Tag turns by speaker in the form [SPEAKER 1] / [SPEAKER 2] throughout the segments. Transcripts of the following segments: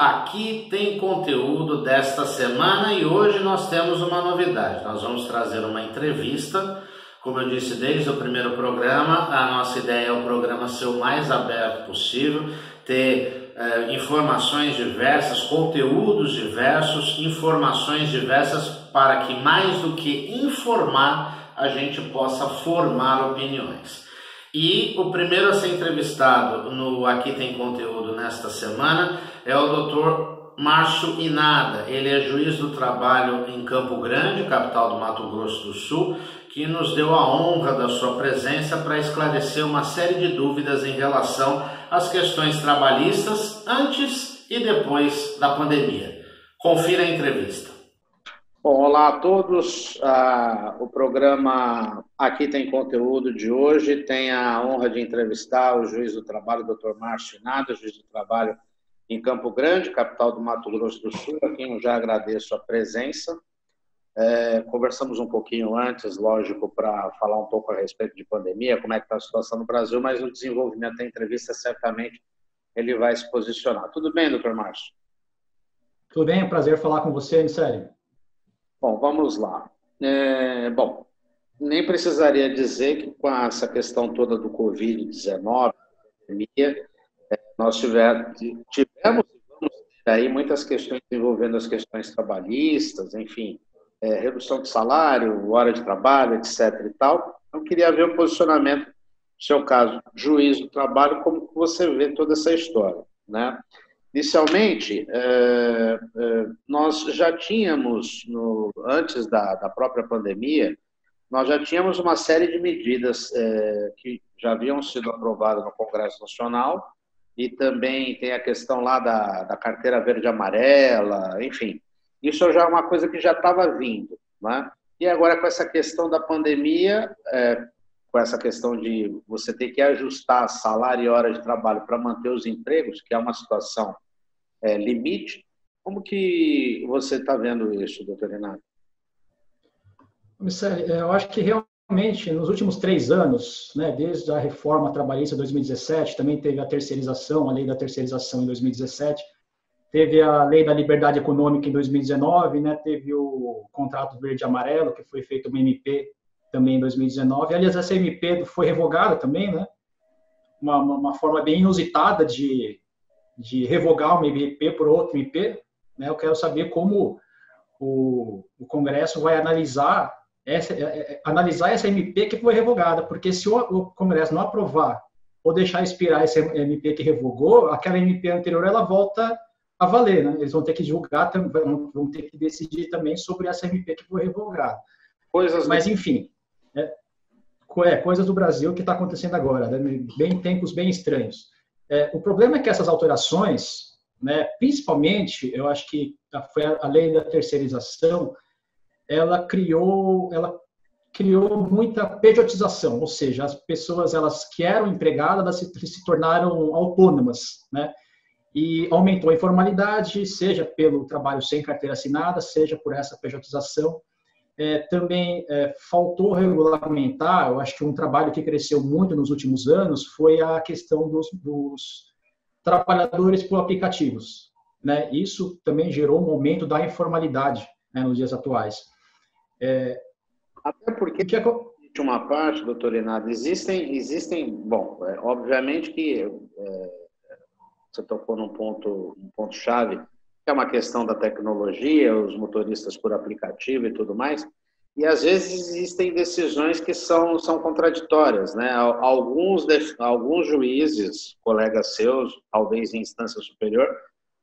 [SPEAKER 1] Aqui Tem Conteúdo desta semana e hoje nós temos uma novidade. Nós vamos trazer uma entrevista. Como eu disse desde o primeiro programa, a nossa ideia é o programa ser o mais aberto possível, ter eh, informações diversas, conteúdos diversos, informações diversas para que mais do que informar, a gente possa formar opiniões. E o primeiro a ser entrevistado no Aqui Tem Conteúdo nesta semana é o Dr. Márcio Inada. Ele é juiz do trabalho em Campo Grande, capital do Mato Grosso do Sul, que nos deu a honra da sua presença para esclarecer uma série de dúvidas em relação às questões trabalhistas antes e depois da pandemia. Confira a entrevista.
[SPEAKER 2] Bom, olá a todos. Ah, o programa Aqui Tem Conteúdo de hoje tem a honra de entrevistar o juiz do trabalho, Dr. Márcio Nada, juiz do trabalho em Campo Grande, capital do Mato Grosso do Sul, a quem eu já agradeço a presença. É, conversamos um pouquinho antes, lógico, para falar um pouco a respeito de pandemia, como é que está a situação no Brasil, mas no desenvolvimento da entrevista, certamente, ele vai se posicionar. Tudo bem, doutor Márcio?
[SPEAKER 3] Tudo bem, é um prazer falar com você, Nissério.
[SPEAKER 2] Bom, vamos lá. É, bom, nem precisaria dizer que com essa questão toda do Covid-19, pandemia, é, nós tivemos, tivemos aí muitas questões envolvendo as questões trabalhistas, enfim, é, redução de salário, hora de trabalho, etc. e tal. Eu queria ver o posicionamento, no seu caso, juiz do trabalho, como você vê toda essa história, né? Inicialmente, é, é, nós já tínhamos, antes da, própria pandemia, nós já tínhamos uma série de medidas é, que já haviam sido aprovadas no Congresso Nacional e também tem a questão lá da, carteira verde-amarela, enfim. Isso já é uma coisa que já estava vindo. Né? E agora, com essa questão da pandemia, com essa questão de você ter que ajustar salário e hora de trabalho para manter os empregos, que é uma situação é, limite. Como que você está vendo isso, doutor Renato?
[SPEAKER 3] É, eu acho que realmente nos últimos três anos, né, desde a reforma trabalhista 2017, também teve a terceirização, a lei da terceirização em 2017, teve a lei da liberdade econômica em 2019, né, teve o contrato verde e amarelo, que foi feito uma MP também em 2019. Aliás, essa MP foi revogada também, né? Uma, uma, forma bem inusitada de, de revogar uma MP por outra MP. Né? Eu quero saber como o, o Congresso vai analisar essa, é, é, analisar essa MP que foi revogada, porque se o, o Congresso não aprovar ou deixar expirar essa MP que revogou, aquela MP anterior ela volta a valer, né? Eles vão ter que julgar, vão ter que decidir também sobre essa MP que foi revogada. Coisas Mas, enfim, é, é, coisas do Brasil que está acontecendo agora, né? bem tempos bem estranhos. É, o problema é que essas alterações, né, principalmente, eu acho que foi a, lei da terceirização, ela criou, ela criou muita pejotização, ou seja, as pessoas elas que eram empregadas elas se, se tornaram autônomas, né? E aumentou a informalidade, seja pelo trabalho sem carteira assinada, seja por essa pejotização é, também é, faltou regulamentar, eu acho que um trabalho que cresceu muito nos últimos anos foi a questão dos, dos trabalhadores por aplicativos. Né? Isso também gerou um aumento da informalidade né, nos dias atuais.
[SPEAKER 2] É, Até porque, que é... de uma parte, doutor Renato, existem, existem bom, é, obviamente que é, você tocou num ponto, um ponto chave, é uma questão da tecnologia, os motoristas por aplicativo e tudo mais. E às vezes existem decisões que são, são contraditórias, né? Alguns, alguns juízes, colegas seus, talvez em instância superior,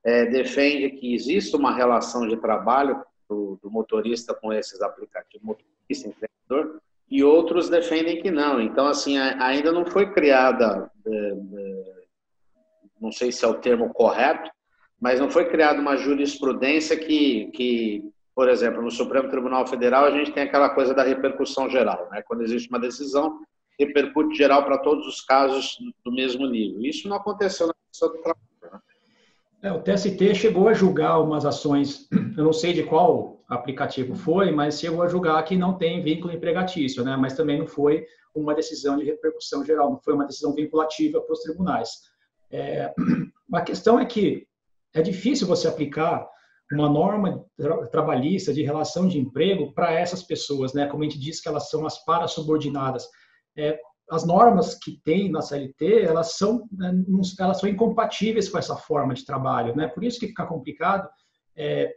[SPEAKER 2] é, defende que existe uma relação de trabalho do, do motorista com esses aplicativos, motorista, empreendedor, e outros defendem que não. Então, assim, ainda não foi criada, é, é, não sei se é o termo correto, mas não foi criada uma jurisprudência que, que, por exemplo, no Supremo Tribunal Federal a gente tem aquela coisa da repercussão geral, né? Quando existe uma decisão, repercute geral para todos os casos do mesmo nível. Isso não aconteceu na questão do trabalho. Né?
[SPEAKER 3] É, o TST chegou a julgar umas ações, eu não sei de qual aplicativo foi, mas chegou a julgar que não tem vínculo empregatício, né? Mas também não foi uma decisão de repercussão geral, não foi uma decisão vinculativa para os tribunais. É, a questão é que é difícil você aplicar uma norma tra trabalhista de relação de emprego para essas pessoas, né? Como a gente diz que elas são as parasubordinadas. É, as normas que tem na CLT, elas são, né, elas são incompatíveis com essa forma de trabalho, né? Por isso que fica complicado é,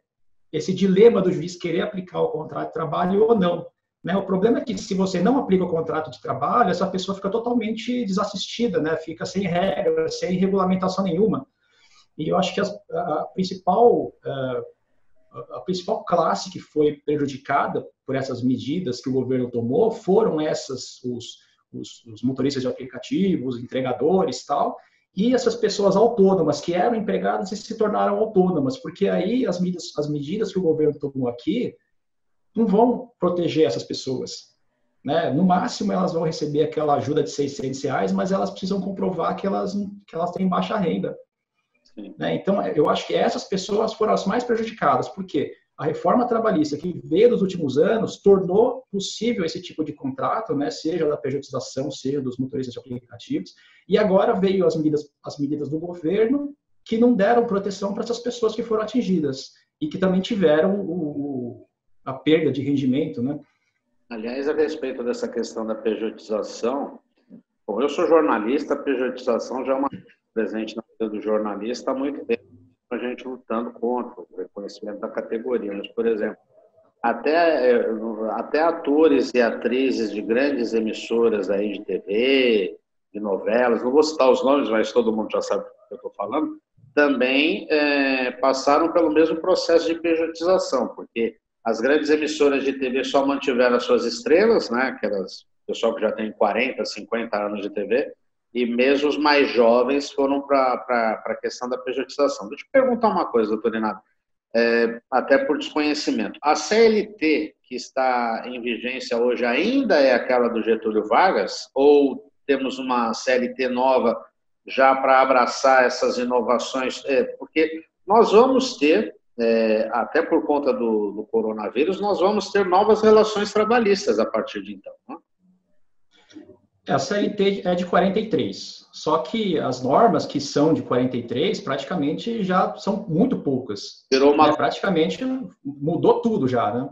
[SPEAKER 3] esse dilema do juiz querer aplicar o contrato de trabalho ou não. Né? O problema é que se você não aplica o contrato de trabalho, essa pessoa fica totalmente desassistida, né? Fica sem regra, sem regulamentação nenhuma. E eu acho que a, a principal a principal classe que foi prejudicada por essas medidas que o governo tomou foram essas os os, os motoristas de aplicativos, entregadores tal, e essas pessoas autônomas que eram empregadas e se tornaram autônomas, porque aí as medidas, as medidas que o governo tomou aqui não vão proteger essas pessoas. Né? No máximo, elas vão receber aquela ajuda de 600 reais, mas elas precisam comprovar que elas, que elas têm baixa renda. Né? Então, eu acho que essas pessoas foram as mais prejudicadas. Por quê? a reforma trabalhista que veio dos últimos anos tornou possível esse tipo de contrato, né, seja da pejotização, seja dos motoristas de aplicativos, e agora veio as medidas, as medidas do governo que não deram proteção para essas pessoas que foram atingidas e que também tiveram o, a perda de rendimento, né?
[SPEAKER 2] Aliás, a respeito dessa questão da pejotização, bom, eu sou jornalista, a pejotização já é uma presente na do jornalista há muito tempo a gente lutando contra o reconhecimento da categoria. Mas, por exemplo, até, é, até atores e atrizes de grandes emissoras aí de TV, de novelas, não vou citar os nomes, mas todo mundo já sabe do que eu estou falando, também é, passaram pelo mesmo processo de pejotização, porque as grandes emissoras de TV só mantiveram as suas estrelas, né, aquelas pessoal que já tem 40, 50 anos de TV, e mesmo os mais jovens foram para a questão da pejotização. Deixa eu perguntar uma coisa, doutor Renato, é, até por desconhecimento. A CLT que está em vigência hoje ainda é aquela do Getúlio Vargas ou temos uma CLT nova já para abraçar essas inovações? É, porque nós vamos ter, é, até por conta do, do, coronavírus, nós vamos ter novas relações trabalhistas a partir de então. Né?
[SPEAKER 3] A CLT é de 43, só que as normas que são de 43 praticamente já são muito poucas. Virou uma... É, praticamente mudou tudo já, né?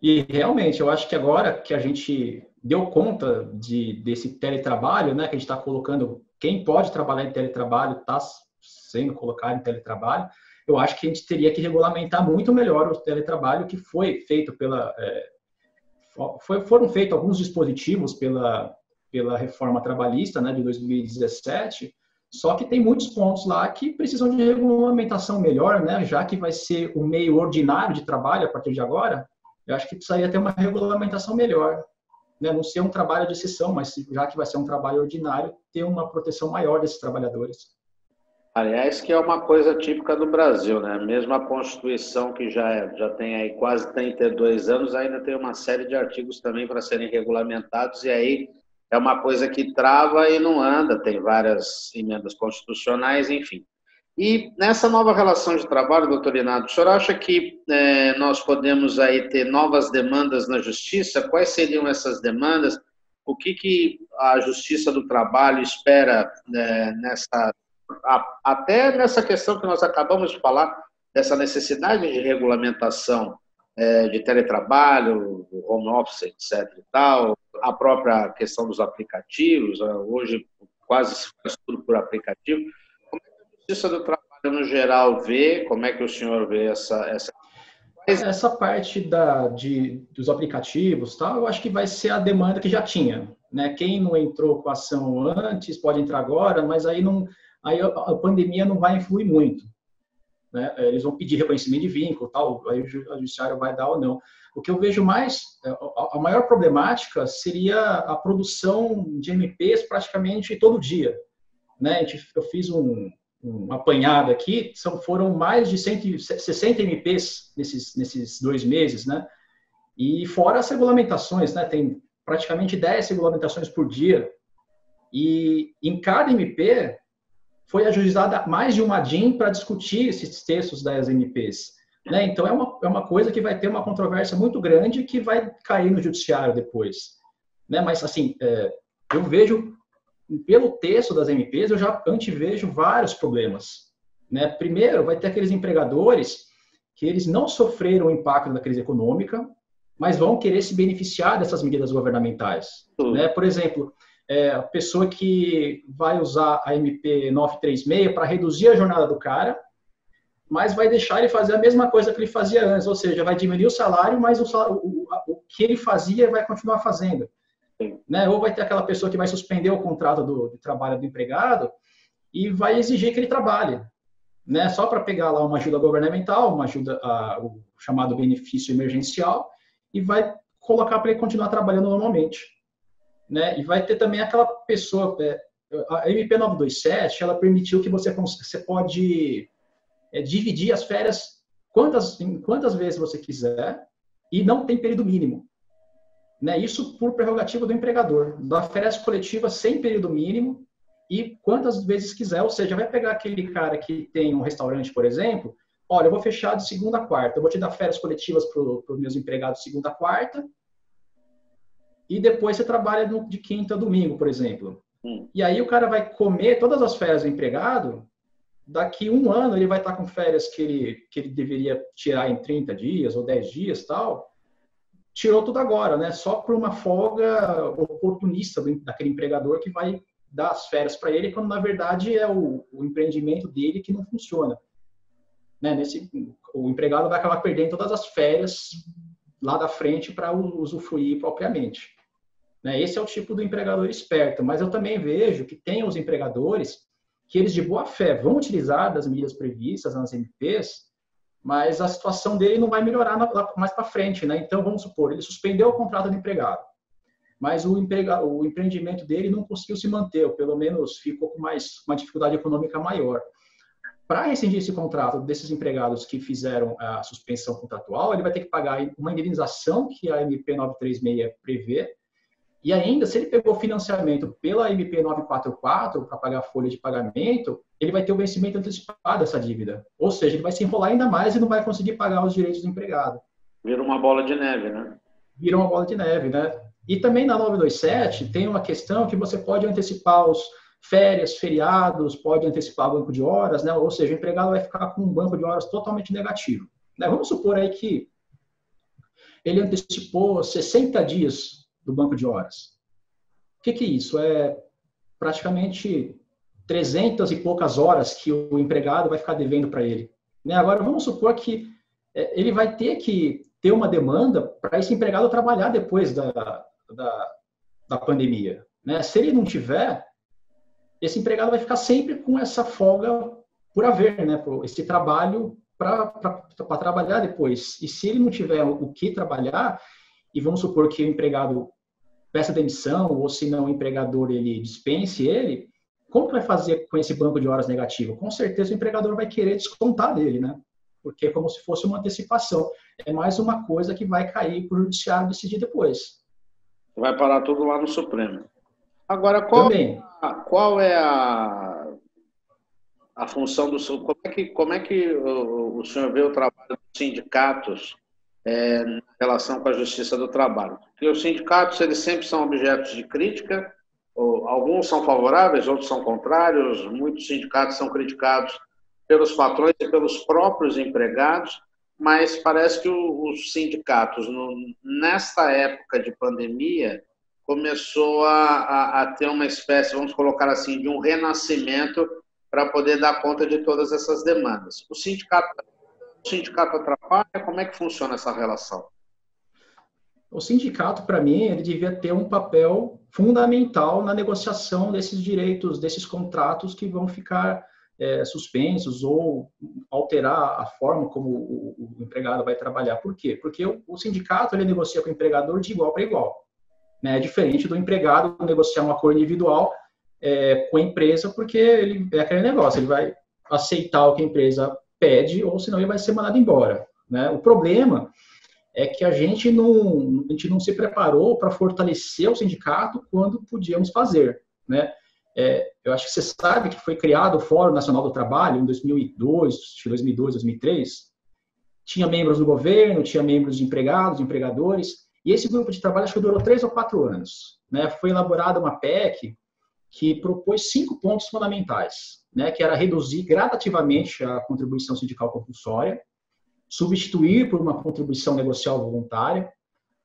[SPEAKER 3] E realmente, eu acho que agora que a gente deu conta de, desse teletrabalho, né, que a gente está colocando, quem pode trabalhar em teletrabalho está sendo colocado em teletrabalho, eu acho que a gente teria que regulamentar muito melhor o teletrabalho que foi feito pela é, foi, foram feitos alguns dispositivos pela, pela reforma trabalhista né, de 2017, só que tem muitos pontos lá que precisam de regulamentação melhor, né, já que vai ser o meio ordinário de trabalho a partir de agora, eu acho que precisaria ter uma regulamentação melhor. Né, não ser um trabalho de exceção, mas já que vai ser um trabalho ordinário, ter uma proteção maior desses trabalhadores.
[SPEAKER 2] Aliás, que é uma coisa típica do Brasil, né? Mesmo a Constituição, que já, é, já tem aí quase 32 anos, ainda tem uma série de artigos também para serem regulamentados, e aí é uma coisa que trava e não anda, tem várias emendas constitucionais, enfim. E nessa nova relação de trabalho, doutor Inato, o senhor acha que é, nós podemos aí ter novas demandas na justiça? Quais seriam essas demandas? O que, que a Justiça do Trabalho espera é, nessa até nessa questão que nós acabamos de falar, dessa necessidade de regulamentação é, de teletrabalho, home office, etc. e tal, a própria questão dos aplicativos, é, hoje quase se faz tudo por aplicativo. Como é que a Justiça do Trabalho, no geral, vê? Como é que o senhor vê essa, essa
[SPEAKER 3] essa parte da, de, dos aplicativos, tal, eu acho que vai ser a demanda que já tinha. Né? Quem não entrou com a ação antes pode entrar agora, mas aí não, aí a, pandemia não vai influir muito. Né? Eles vão pedir reconhecimento de vínculo, tal, aí o judiciário vai dar ou não. O que eu vejo mais, é, a maior problemática seria a produção de MPs praticamente todo dia. Né? Eu fiz um, um apanhado aqui, são, foram mais de 160 MPs nesses, nesses dois meses, né? E fora as regulamentações, né? Tem praticamente 10 regulamentações por dia. E em cada MP foi ajuizada mais de uma DIN para discutir esses textos das MPs. Né? Então, é uma, é uma coisa que vai ter uma controvérsia muito grande que vai cair no judiciário depois. Né? Mas, assim, é, eu vejo, pelo texto das MPs, eu já antevejo vários problemas. Né? Primeiro, vai ter aqueles empregadores que eles não sofreram o impacto da crise econômica, mas vão querer se beneficiar dessas medidas governamentais. Uhum. Né? Por exemplo, é, a pessoa que vai usar a MP 936 para reduzir a jornada do cara, mas vai deixar ele fazer a mesma coisa que ele fazia antes, ou seja, vai diminuir o salário, mas o, salário, o, o que ele fazia vai continuar fazendo. Né? Ou vai ter aquela pessoa que vai suspender o contrato do, do trabalho do empregado e vai exigir que ele trabalhe, né? Só para pegar lá uma ajuda governamental, uma ajuda, a, o chamado benefício emergencial, e vai colocar para ele continuar trabalhando normalmente, né? E vai ter também aquela pessoa, é, a MP 927, ela permitiu que você você pode é, dividir as férias quantas quantas vezes você quiser e não tem período mínimo. Né? Isso por prerrogativa do empregador. Dá férias coletivas sem período mínimo e quantas vezes quiser. Ou seja, vai pegar aquele cara que tem um restaurante, por exemplo, olha, eu vou fechar de segunda a quarta, eu vou te dar férias coletivas para os meus empregados segunda a quarta, e depois você trabalha de quinta a domingo, por exemplo. Hum. E aí o cara vai comer todas as férias do empregado, daqui um ano ele vai estar com férias que ele, que ele deveria tirar em 30 dias ou 10 dias tal, tirou tudo agora, né? Só por uma folga oportunista daquele empregador que vai dar as férias para ele, quando na verdade é o, o, empreendimento dele que não funciona. Né? Nesse, o empregado vai acabar perdendo todas as férias lá da frente para usufruir propriamente. Né? Esse é o tipo do empregador esperto, mas eu também vejo que tem os empregadores que eles de boa fé vão utilizar das medidas previstas nas MPs mas a situação dele não vai melhorar mais para frente, né? Então, vamos supor, ele suspendeu o contrato do empregado, mas o, emprega, o empreendimento dele não conseguiu se manter, ou pelo menos ficou com mais uma dificuldade econômica maior. Para rescindir esse contrato desses empregados que fizeram a suspensão contratual, ele vai ter que pagar uma indenização que a MP 936 prevê, e ainda, se ele pegou financiamento pela MP 944 para pagar a folha de pagamento, ele vai ter o vencimento antecipado dessa dívida. Ou seja, ele vai se enrolar ainda mais e não vai conseguir pagar os direitos do empregado.
[SPEAKER 2] Vira uma bola de neve, né?
[SPEAKER 3] Vira uma bola de neve, né? E também na 927 tem uma questão que você pode antecipar os férias, feriados, pode antecipar o banco de horas, né? Ou seja, o empregado vai ficar com um banco de horas totalmente negativo. Né? Vamos supor aí que ele antecipou 60 dias do banco de horas. O que, que é isso? É praticamente 300 e poucas horas que o empregado vai ficar devendo para ele. Né? Agora, vamos supor que é, ele vai ter que ter uma demanda para esse empregado trabalhar depois da, da, da pandemia. Né? Se ele não tiver, esse empregado vai ficar sempre com essa folga por haver, né? esse trabalho para trabalhar depois. E se ele não tiver o que trabalhar, e vamos supor que o empregado peça demissão, ou se não o empregador ele dispense ele, como vai fazer com esse banco de horas negativo? Com certeza o empregador vai querer descontar dele, né? Porque é como se fosse uma antecipação. É mais uma coisa que vai cair para o judiciário decidir depois.
[SPEAKER 2] Vai parar tudo lá no Supremo. Agora, qual, a, qual é a, a função do como é que como é que o, o senhor vê o trabalho dos sindicatos é, em relação com a justiça do trabalho? Porque os sindicatos eles sempre são objetos de crítica alguns são favoráveis, outros são contrários, muitos sindicatos são criticados pelos patrões e pelos próprios empregados, mas parece que os sindicatos, nesta época de pandemia, começou a, a, a, ter uma espécie, vamos colocar assim, de um renascimento para poder dar conta de todas essas demandas. O sindicato, o sindicato atrapalha? Como é que funciona essa relação?
[SPEAKER 3] O sindicato, para mim, ele devia ter um papel fundamental na negociação desses direitos, desses contratos que vão ficar é, suspensos ou alterar a forma como o, o, empregado vai trabalhar. Por quê? Porque o, o sindicato ele negocia com o empregador de igual para igual. Né? É diferente do empregado negociar um acordo individual é, com a empresa, porque ele é aquele negócio, ele vai aceitar o que a empresa pede ou senão ele vai ser mandado embora. Né? O problema é que a gente não, a gente não se preparou para fortalecer o sindicato quando podíamos fazer, né? É, eu acho que você sabe que foi criado o Fórum Nacional do Trabalho em 2002, 2002, 2003, tinha membros do governo, tinha membros de empregados, empregadores, e esse grupo de trabalho acho que durou três ou quatro anos. Né? Foi elaborada uma PEC que propôs cinco pontos fundamentais, né? que era reduzir gradativamente a contribuição sindical compulsória, substituir por uma contribuição negocial voluntária,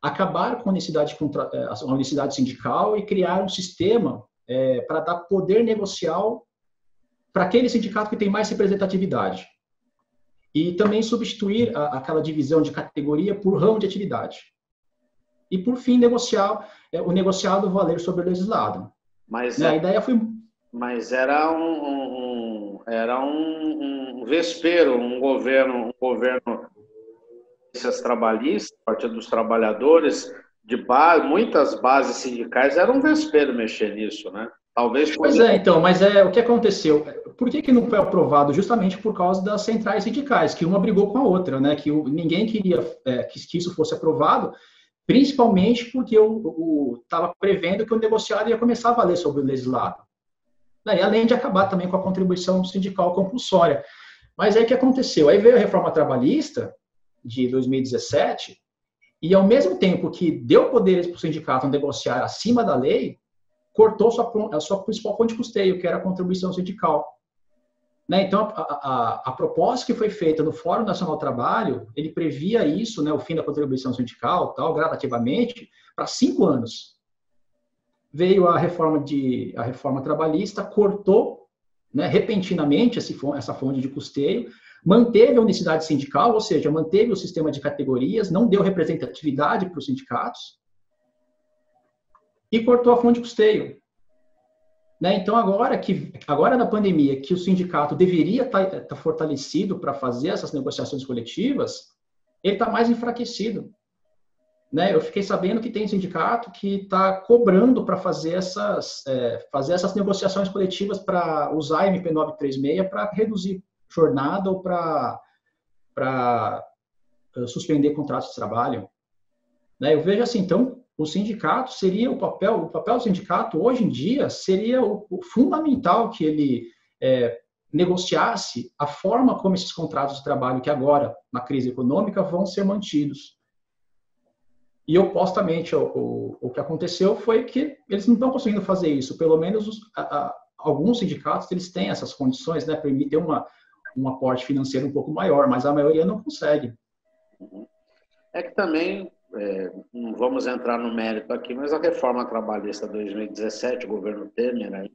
[SPEAKER 3] acabar com a unicidade, eh, a unicidade sindical e criar um sistema é, para dar poder negocial para aquele sindicato que tem mais representatividade. E também substituir a, aquela divisão de categoria por ramo de atividade. E, por fim, negociar é, o negociado valer sobre o legislado.
[SPEAKER 2] Mas né? a ideia foi. Mas era um, um era um, um vespero, um governo, um governo trabalhistas, Partido dos Trabalhadores, de base, muitas bases sindicais eram um vespeiro mexer nisso, né?
[SPEAKER 3] Talvez. Pois é, então, mas é o que aconteceu. Por que, que não foi aprovado? Justamente por causa das centrais sindicais, que uma brigou com a outra, né? Que o, ninguém queria é, que, que, isso fosse aprovado, principalmente porque o estava prevendo que o negociado ia começar a valer sobre o legislado. E além de acabar também com a contribuição sindical compulsória. Mas aí o que aconteceu? Aí veio a reforma trabalhista de 2017, e ao mesmo tempo que deu poderes para o sindicato negociar acima da lei, cortou sua, a sua principal fonte de custeio, que era a contribuição sindical. Né? Então, a, a, a, proposta que foi feita no Fórum Nacional do Trabalho, ele previa isso, né, o fim da contribuição sindical, tal, gradativamente, para cinco anos. Veio a reforma de a reforma trabalhista, cortou, né, repentinamente essa fonte de custeio, manteve a unicidade sindical, ou seja, manteve o sistema de categorias, não deu representatividade para os sindicatos, e cortou a fonte de custeio. Né? Então, agora que agora na pandemia, que o sindicato deveria estar tá, tá fortalecido para fazer essas negociações coletivas, ele está mais enfraquecido. Né? Eu fiquei sabendo que tem sindicato que está cobrando para fazer essas é, fazer essas negociações coletivas para usar a MP 936 para reduzir jornada ou para para eh, suspender contratos de trabalho. Né? Eu vejo assim, então o sindicato seria o papel, o papel do sindicato hoje em dia seria o, o fundamental que ele é, negociasse a forma como esses contratos de trabalho que agora, na crise econômica, vão ser mantidos. E opostamente, o, o, o que aconteceu foi que eles não estão conseguindo fazer isso. Pelo menos os, a, a, alguns sindicatos eles têm essas condições, né, permitem uma, um aporte financeiro um pouco maior, mas a maioria não consegue.
[SPEAKER 2] É que também é, não vamos entrar no mérito aqui, mas a reforma trabalhista 2017, o governo Temer, aí,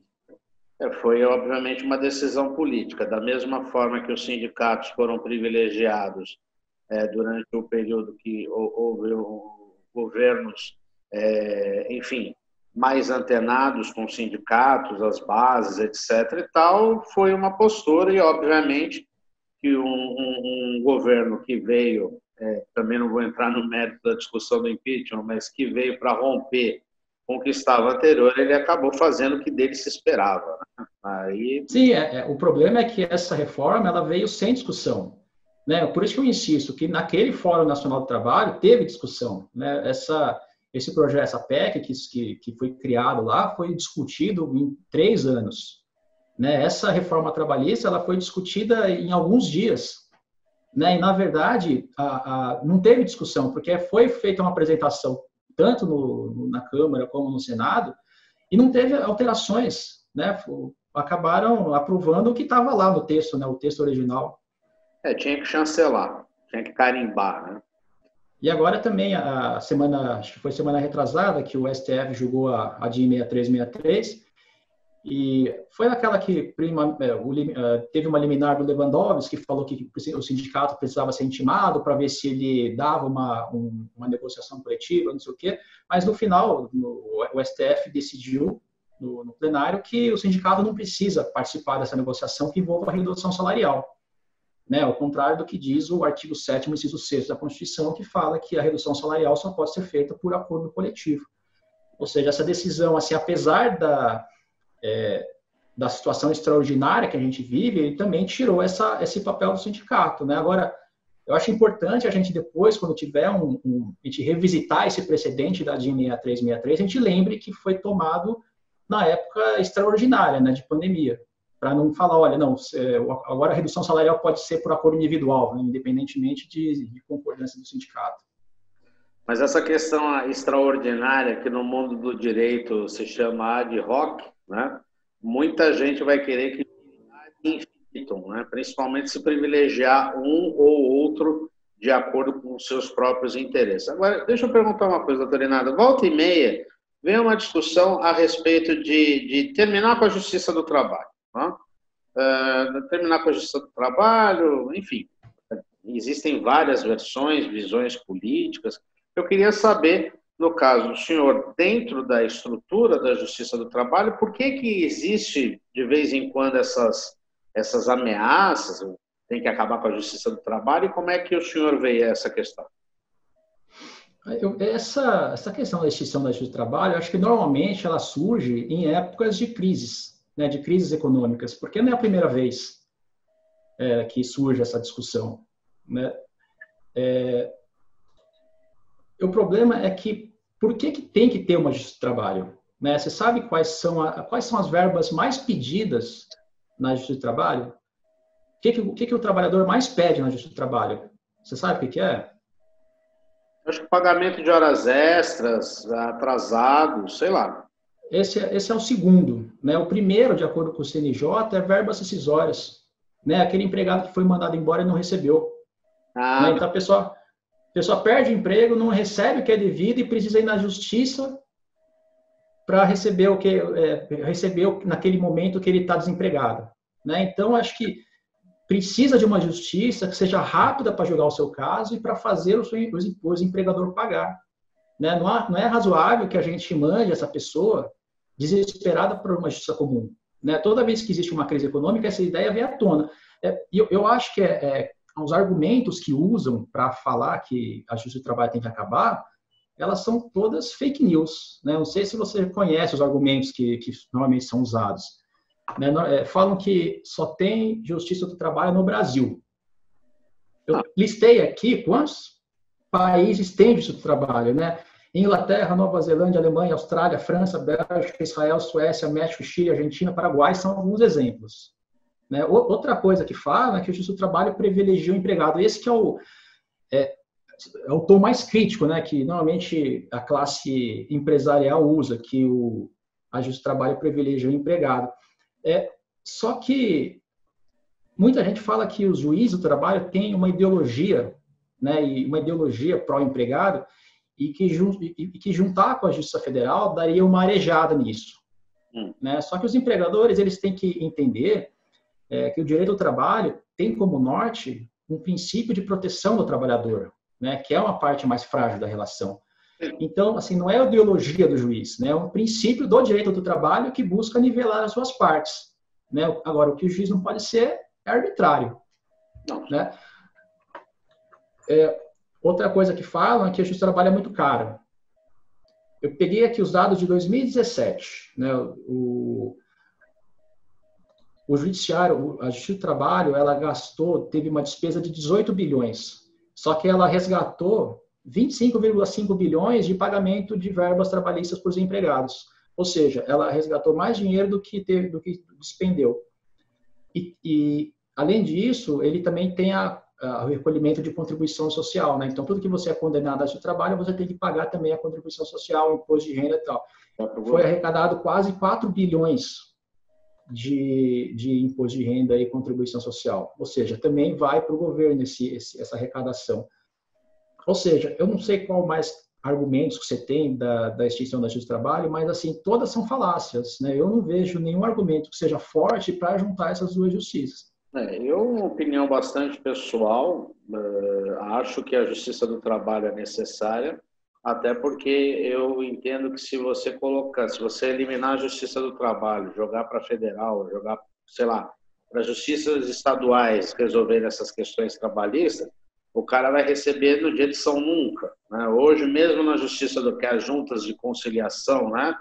[SPEAKER 2] é, foi obviamente uma decisão política. Da mesma forma que os sindicatos foram privilegiados é, durante o período que houve governos, é, enfim, mais antenados com sindicatos, as bases, etc. e tal, foi uma postura e, obviamente, que um, um, um governo que veio é, também não vou entrar no mérito da discussão do impeachment, mas que veio para romper com o que estava anterior, ele acabou fazendo o que dele se esperava. Né?
[SPEAKER 3] Aí... Sim, é, é, o problema é que essa reforma ela veio sem discussão. Né? Por isso que eu insisto que naquele Fórum Nacional do Trabalho teve discussão. Né? Essa, esse projeto, essa PEC que, que, que foi criado lá, foi discutido em três anos. Né? Essa reforma trabalhista ela foi discutida em alguns dias. Né? E, na verdade, a, a, não teve discussão, porque foi feita uma apresentação tanto no, na Câmara como no Senado, e não teve alterações. Né? Acabaram aprovando o que estava lá no texto, né? o texto original.
[SPEAKER 2] É, tinha que chancelar, tinha que carimbar. Né?
[SPEAKER 3] E agora também, a semana, acho que foi semana retrasada, que o STF julgou a, a DIN 6363, e foi aquela que prima, é, é, teve uma liminar do Lewandowski que falou que o sindicato precisava ser intimado para ver se ele dava uma, um, uma negociação coletiva, não sei o quê. Mas no final, o STF decidiu no, no, plenário que o sindicato não precisa participar dessa negociação que envolva a redução salarial. Né, ao contrário do que diz o artigo 7 inciso 6 da Constituição, que fala que a redução salarial só pode ser feita por acordo coletivo. Ou seja, essa decisão, assim, apesar da, é, da situação extraordinária que a gente vive, ele também tirou essa, esse papel do sindicato. Né? Agora, eu acho importante a gente depois, quando tiver um, um a gente revisitar esse precedente da DIN 6363, a gente lembre que foi tomado na época extraordinária, né, de pandemia. para não falar, olha, não, agora a redução salarial pode ser por acordo individual, né, independentemente de, de concordância do sindicato.
[SPEAKER 2] Mas essa questão extraordinária que no mundo do direito se chama ad hoc, né? muita gente vai querer que infinitum, né? principalmente se privilegiar um ou outro de acordo com os seus próprios interesses. Agora, deixa eu perguntar uma coisa, doutora Inada. Volta e meia, vem uma discussão a respeito de, de terminar com a justiça do trabalho. Né? Uh, terminar com a justiça do trabalho, enfim. Existem várias versões, visões políticas. Eu queria saber, no caso do senhor, dentro da estrutura da Justiça do Trabalho, por que, que existe, de vez em quando, essas, essas ameaças, tem que acabar com a Justiça do Trabalho, e como é que o senhor vê essa questão?
[SPEAKER 3] Eu, essa, essa questão da extinção da justiça do trabalho, acho que normalmente ela surge em épocas de crises, né, de crises econômicas, porque não é a primeira vez é, que surge essa discussão. Né? É, o problema é que por que, que tem que ter uma justiça do trabalho? Né? Você sabe quais são, a, quais são as verbas mais pedidas na justiça do trabalho? O que, que, o, que, que o trabalhador mais pede na justiça do trabalho? Você sabe o que, que é?
[SPEAKER 2] Acho que pagamento de horas extras, atrasado, sei lá.
[SPEAKER 3] Esse, é, esse é o segundo. Né? O primeiro, de acordo com o CNJ, é verbas decisórias. Né? Aquele empregado que foi mandado embora e não recebeu. Ah. Né? Então, a pessoa, a pessoa perde o emprego, não recebe o que é devido e precisa ir na justiça para receber o que é, receber naquele momento que ele está desempregado. Né? Então, acho que precisa de uma justiça que seja rápida para julgar o seu caso e para fazer o, seu, o empregador pagar. Né? Não, há, não, é razoável que a gente mande essa pessoa desesperada por uma justiça comum. Né? Toda vez que existe uma crise econômica, essa ideia vem à tona. É, eu, eu acho que é, é os argumentos que usam para falar que a justiça do trabalho tem que acabar, elas são todas fake news. Né? Não sei se você conhece os argumentos que, que normalmente são usados. Né? É, falam que só tem justiça do trabalho no Brasil. Eu listei aqui quantos países têm justiça do trabalho, né? Inglaterra, Nova Zelândia, Alemanha, Austrália, França, Bélgica, Israel, Suécia, México, Chile, Argentina, Paraguai são alguns exemplos. Né? Outra coisa que fala é que o justiça do trabalho privilegia o empregado. Esse que é o, é, é, o tom mais crítico, né? que normalmente a classe empresarial usa, que o, a justiça do trabalho privilegia o empregado. É, só que muita gente fala que os juízes do trabalho têm uma ideologia, né, e uma ideologia pró-empregado, e que, e que juntar com a Justiça Federal daria uma arejada nisso. Hum. Né? Só que os empregadores eles têm que entender é, que o direito do trabalho tem como norte um princípio de proteção do trabalhador, né, que é uma parte mais frágil da relação. Então, assim, não é a ideologia do juiz, né, é um princípio do direito do trabalho que busca nivelar as suas partes. Né? Agora, o que o juiz não pode ser é arbitrário. Não. Né? É, outra coisa que falam é que a justiça do trabalho é muito cara. Eu peguei aqui os dados de 2017. Né? O, o judiciário, a Justiça do Trabalho, ela gastou, teve uma despesa de 18 bilhões, só que ela resgatou 25,5 bilhões de pagamento de verbas trabalhistas para os empregados. Ou seja, ela resgatou mais dinheiro do que teve, do que despendeu. E, e além disso, ele também tem a, a, o recolhimento de contribuição social, né? Então, tudo que você é condenado a seu trabalho, você tem que pagar também a contribuição social, o imposto de renda e tal. Foi arrecadado quase 4 bilhões de, de imposto de renda e contribuição social. Ou seja, também vai para o governo esse, esse, essa arrecadação. Ou seja, eu não sei qual mais argumentos que você tem da, da extinção da justiça do trabalho, mas assim, todas são falácias. Né? Eu não vejo nenhum argumento que seja forte para juntar essas duas justiças.
[SPEAKER 2] É, eu, opinião bastante pessoal, uh, acho que a justiça do trabalho é necessária, até porque eu entendo que se você colocar, se você eliminar a Justiça do Trabalho, jogar para federal, jogar, sei lá, para justiças estaduais resolver essas questões trabalhistas, o cara vai receber no dia de São Nunca. Né? Hoje, mesmo na Justiça do que as juntas de conciliação, né?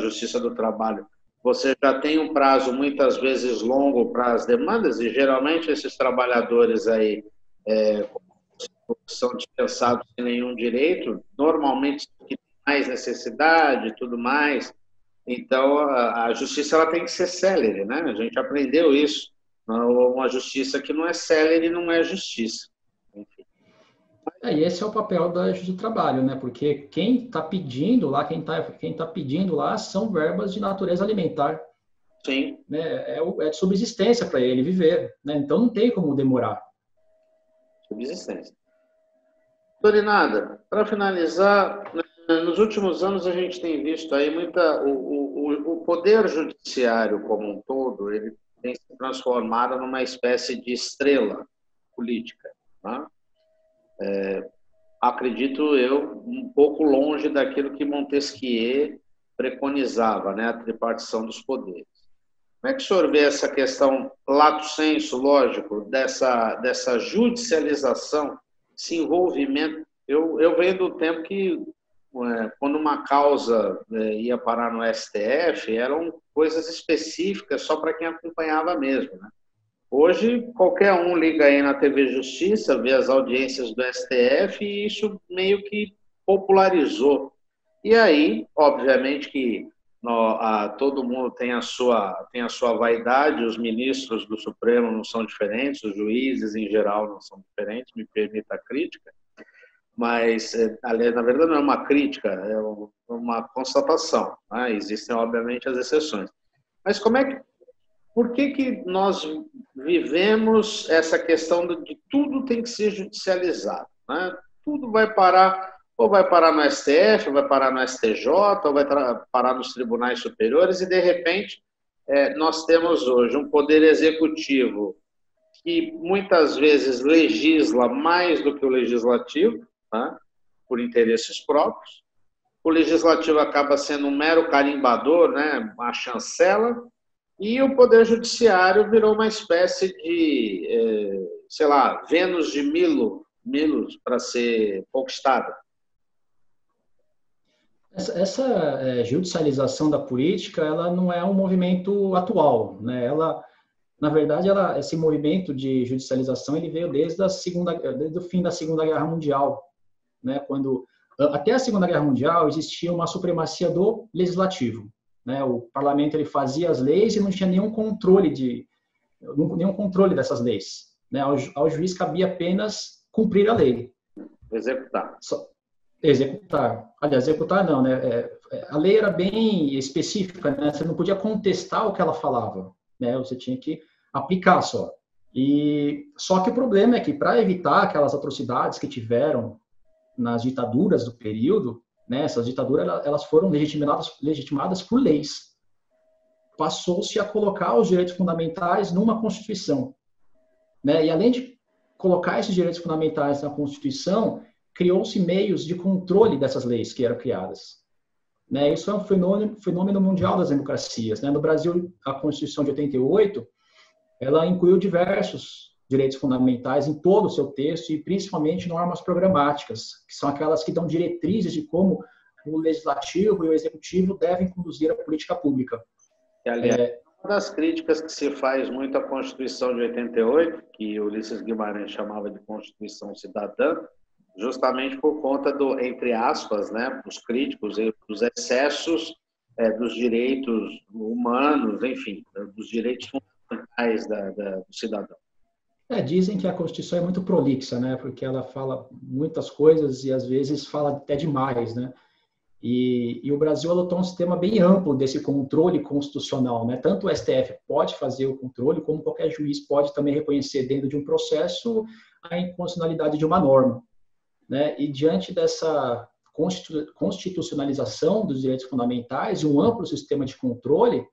[SPEAKER 2] Justiça do Trabalho, você já tem um prazo muitas vezes longo para as demandas e geralmente esses trabalhadores aí é, são dispensados sem nenhum direito, normalmente que tem mais necessidade e tudo mais, Então, a, a justiça ela tem que ser célere, né? A gente aprendeu isso. Uma justiça que não é célere não é justiça. Enfim.
[SPEAKER 3] É, e esse é o papel da Justiça do Trabalho, né? Porque quem está pedindo lá, quem está quem tá pedindo lá são verbas de natureza alimentar.
[SPEAKER 2] Sim.
[SPEAKER 3] Né? É, é de subsistência para ele viver. Né? Então não tem como demorar.
[SPEAKER 2] Subsistência. Dorinada, para finalizar, né, nos últimos anos a gente tem visto aí muita o, o, o poder judiciário como um todo ele tem se transformado numa espécie de estrela política. Né? É, acredito eu um pouco longe daquilo que Montesquieu preconizava, né, a tripartição dos poderes. Como é que o senhor vê essa questão, lato senso, lógico, dessa, dessa judicialização, esse envolvimento? Eu, eu venho do tempo que, é, quando uma causa é, ia parar no STF, eram coisas específicas só para quem acompanhava mesmo. Né? Hoje, qualquer um liga aí na TV Justiça, vê as audiências do STF e isso meio que popularizou. E aí, obviamente que no, a, todo mundo tem a, sua, tem a sua vaidade, os ministros do Supremo não são diferentes, os juízes em geral não são diferentes, me permita a crítica, mas, é, aliás, na verdade não é uma crítica, é uma constatação. Né? Existem, obviamente, as exceções. Mas como é que, por que, que nós vivemos essa questão de tudo tem que ser judicializado? Né? Tudo vai parar ou vai parar no STF, ou vai parar no STJ, ou vai parar nos tribunais superiores, e de repente é, nós temos hoje um poder executivo que muitas vezes legisla mais do que o legislativo, tá? por interesses próprios. O legislativo acaba sendo um mero carimbador, né? uma chancela, e o poder judiciário virou uma espécie de, é, sei lá, Vênus de Milo, Milos para ser conquistada.
[SPEAKER 3] Essa, essa é, judicialização da política, ela não é um movimento atual, né? Ela, na verdade, ela, esse movimento de judicialização ele veio desde a segunda, desde o fim da Segunda Guerra Mundial, né? Quando até a Segunda Guerra Mundial existia uma supremacia do legislativo, né? O parlamento ele fazia as leis e não tinha nenhum controle de nenhum controle dessas leis, né? Ao, ao juiz cabia apenas cumprir a lei,
[SPEAKER 2] executar.
[SPEAKER 3] Só, executar. Aliás, executar não, né? É, é, a lei era bem específica, né? Você não podia contestar o que ela falava, né? Você tinha que aplicar só. E só que o problema é que para evitar aquelas atrocidades que tiveram nas ditaduras do período, né? Essas ditaduras elas foram legitimadas, legitimadas por leis. Passou-se a colocar os direitos fundamentais numa constituição, né? E além de colocar esses direitos fundamentais na constituição, criou-se meios de controle dessas leis que eram criadas. Né? Isso é um fenômeno, fenômeno mundial das democracias. Né? No Brasil, a Constituição de 88, ela incluiu diversos direitos fundamentais em todo o seu texto e principalmente normas programáticas, que são aquelas que dão diretrizes de como o legislativo e o executivo devem conduzir a política pública.
[SPEAKER 2] E, aliás, é, uma das críticas que se faz muito à Constituição de 88, que Ulisses Guimarães chamava de Constituição Cidadã, justamente por conta do, entre aspas, né, os críticos, dos excessos é, dos direitos humanos, enfim, dos direitos fundamentais da, da, do cidadão.
[SPEAKER 3] É, dizem que a Constituição é muito prolixa, né, porque ela fala muitas coisas e às vezes fala até demais, né, e, e, o Brasil adotou um sistema bem amplo desse controle constitucional, né? Tanto o STF pode fazer o controle, como qualquer juiz pode também reconhecer dentro de um processo a inconstitucionalidade de uma norma. Né? E diante dessa constitucionalização dos direitos fundamentais e um amplo sistema de controle,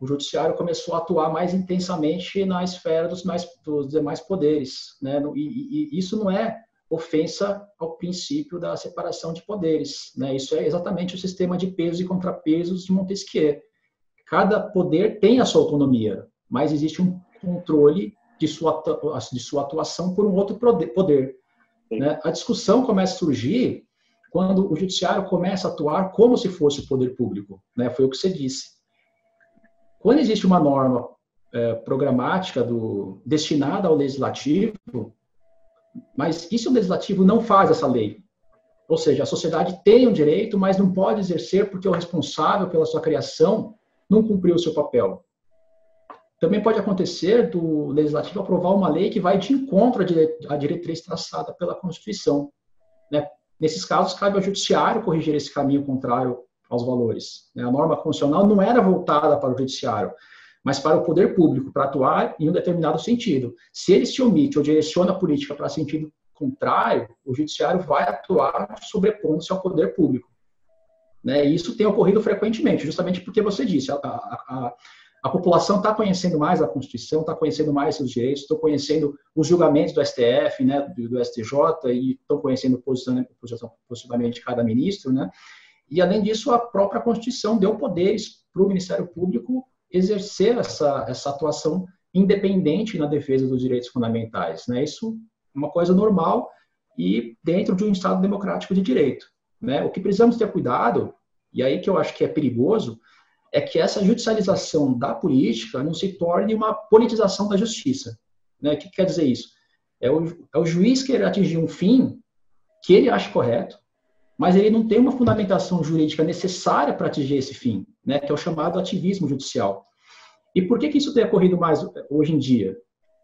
[SPEAKER 3] o judiciário começou a atuar mais intensamente na esfera dos, mais, dos demais poderes. Né? E, e, isso não é ofensa ao princípio da separação de poderes. Né? Isso é exatamente o sistema de pesos e contrapesos de Montesquieu. Cada poder tem a sua autonomia, mas existe um controle de sua, de sua atuação por um outro poder. Né? A discussão começa a surgir quando o judiciário começa a atuar como se fosse o poder público. Né? Foi o que você disse. Quando existe uma norma é, programática do, destinada ao legislativo, mas e se o legislativo não faz essa lei? Ou seja, a sociedade tem um direito, mas não pode exercer porque o responsável pela sua criação não cumpriu o seu papel. Também pode acontecer do legislativo aprovar uma lei que vai de encontro à diretriz traçada pela Constituição. Né? Nesses casos, cabe ao judiciário corrigir esse caminho contrário aos valores. Né? A norma constitucional não era voltada para o judiciário, mas para o poder público, para atuar em um determinado sentido. Se ele se omite ou direciona a política para sentido contrário, o judiciário vai atuar sobrepondo-se ao poder público. Né? E isso tem ocorrido frequentemente, justamente porque você disse, a, a, a, a população está conhecendo mais a Constituição, está conhecendo mais seus direitos, estão conhecendo os julgamentos do STF, né, do, STJ, e estão conhecendo o posicionamento, posicionamento de cada ministro, né? E, além disso, a própria Constituição deu poderes para o Ministério Público exercer essa, essa atuação independente na defesa dos direitos fundamentais. Né? Isso é uma coisa normal e dentro de um Estado democrático de direito. Né? O que precisamos ter cuidado, e aí que eu acho que é perigoso, é que essa judicialização da política não se torne uma politização da justiça. Né? O que quer dizer isso? É o, é o juiz querer atingir um fim que ele acha correto, mas ele não tem uma fundamentação jurídica necessária para atingir esse fim, né, que é o chamado ativismo judicial. E por que, que isso tem ocorrido mais hoje em dia?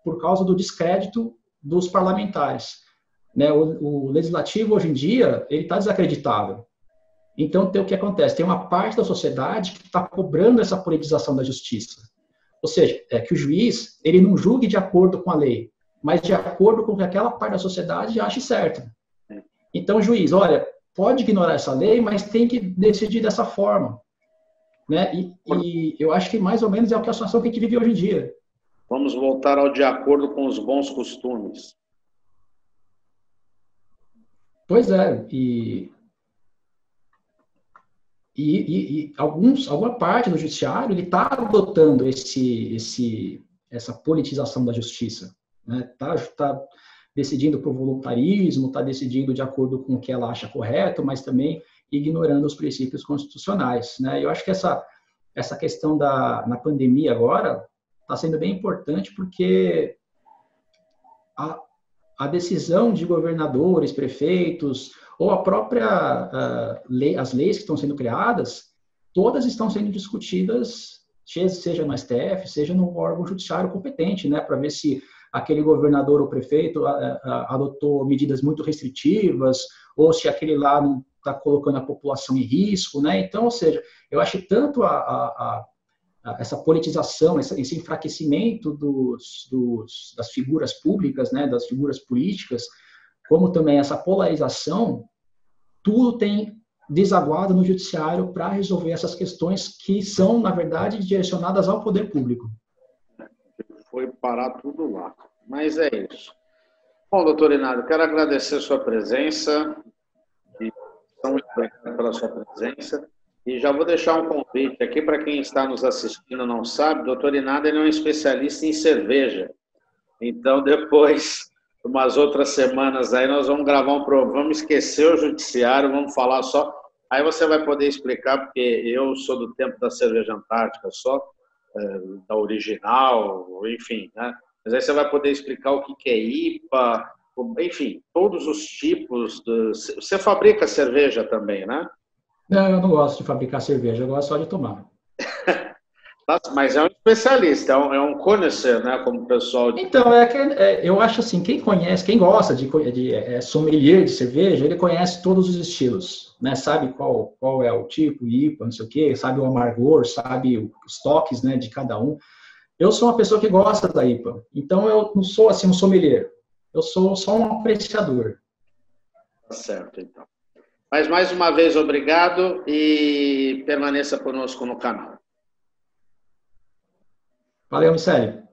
[SPEAKER 3] Por causa do descrédito dos parlamentares. Né, o, o legislativo hoje em dia ele está desacreditado. Então tem o que acontece? Tem uma parte da sociedade que está cobrando essa politização da justiça. Ou seja, é que o juiz ele não julgue de acordo com a lei, mas de acordo com o que aquela parte da sociedade ache certo. Então, o juiz, olha, pode ignorar essa lei, mas tem que decidir dessa forma. Né? E, e, eu acho que mais ou menos é a situação que a gente vive hoje em dia.
[SPEAKER 2] Vamos voltar ao de acordo com os bons costumes.
[SPEAKER 3] Pois é, e, e, e alguns, alguma parte do judiciário ele está adotando esse, esse, essa politização da justiça, né? Tá, tá decidindo por voluntarismo, está decidindo de acordo com o que ela acha correto, mas também ignorando os princípios constitucionais. Né? Eu acho que essa, essa questão da na pandemia agora está sendo bem importante porque a, a decisão de governadores, prefeitos ou a própria lei, as leis que estão sendo criadas, todas estão sendo discutidas, seja no STF, seja no órgão judiciário competente, né, para ver se aquele governador ou prefeito adotou medidas muito restritivas, ou se aquele lá não está colocando a população em risco, né? Então, ou seja, eu acho tanto a, a, a essa politização, esse enfraquecimento dos, dos, das figuras públicas, né, das figuras políticas, como também essa polarização, tudo tem desaguado no judiciário para resolver essas questões que são, na verdade, direcionadas ao poder público
[SPEAKER 2] foi parar tudo lá. Mas é isso. Bom, doutor Inário, quero agradecer a sua presença, e obrigado pela sua presença. E já vou deixar um convite aqui para quem está nos assistindo não sabe, doutor Inário é um especialista em cerveja. Então, depois, umas outras semanas aí, nós vamos gravar um programa, vamos esquecer o judiciário, vamos falar só. Aí você vai poder explicar, porque eu sou do tempo da cerveja antártica só, é, da original, enfim, né? Mas aí você vai poder explicar o que é IPA, enfim, todos os tipos. Você fabrica cerveja também, né?
[SPEAKER 3] Não, eu não gosto de fabricar cerveja, eu gosto só de tomar.
[SPEAKER 2] Mas é um especialista, é um, é um conhecer, né? Como o pessoal.
[SPEAKER 3] Então, é que é, eu acho assim, quem conhece, quem gosta de, de é, sommelier de cerveja, ele conhece todos os estilos, né? Sabe qual, qual é o tipo, IPA, não sei o quê, sabe o amargor, sabe os toques né, de cada um. Eu sou uma pessoa que gosta da IPA, então eu não sou assim um sommelier, eu sou só um apreciador.
[SPEAKER 2] Tá certo, então. Mas mais uma vez, obrigado e permaneça conosco no canal.
[SPEAKER 3] Valeu, Micélio.